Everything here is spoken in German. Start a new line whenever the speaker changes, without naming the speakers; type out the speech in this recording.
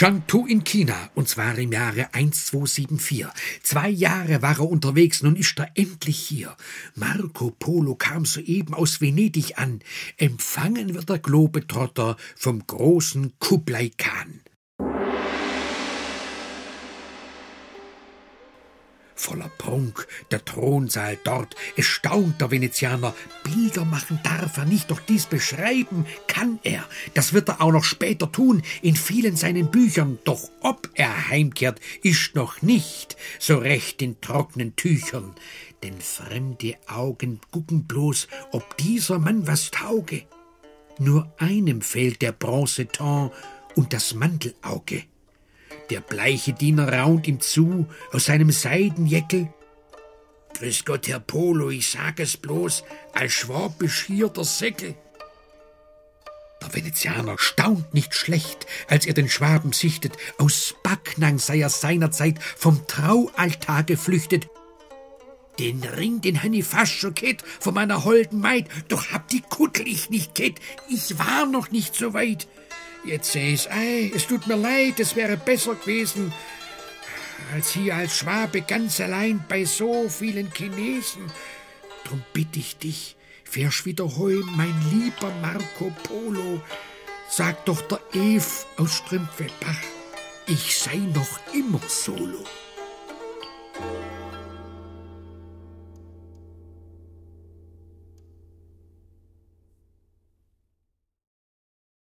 Shangtu in China, und zwar im Jahre 1274. Zwei Jahre war er unterwegs, nun ist er endlich hier. Marco Polo kam soeben aus Venedig an. Empfangen wird der Globetrotter vom großen Kublai Khan. Voller Prunk, der Thronsaal dort, es staunt der Venezianer. Bilder machen darf er nicht, doch dies beschreiben kann er. Das wird er auch noch später tun, in vielen seinen Büchern. Doch ob er heimkehrt, ist noch nicht so recht in trockenen Tüchern. Denn fremde Augen gucken bloß, ob dieser Mann was tauge. Nur einem fehlt der Bronzeton und das Mantelauge. Der bleiche Diener raunt ihm zu aus seinem Seidenjeckel. Grüß Gott, Herr Polo, ich sag es bloß, als schwabisch hier der Säckel. Der Venezianer staunt nicht schlecht, als er den Schwaben sichtet. Aus Backnang sei er seinerzeit vom Traualtar geflüchtet. Den Ring, den han ich fast schon kennt von meiner holden Maid, doch hab die Kuttel ich nicht kennt. Ich war noch nicht so weit. Jetzt seh ich's ei, es tut mir leid, es wäre besser gewesen, als hier als Schwabe ganz allein bei so vielen Chinesen. Drum bitt ich dich, fährst wieder heim, mein lieber Marco Polo. Sag doch der Eve aus Strümpfebach, ich sei noch immer solo.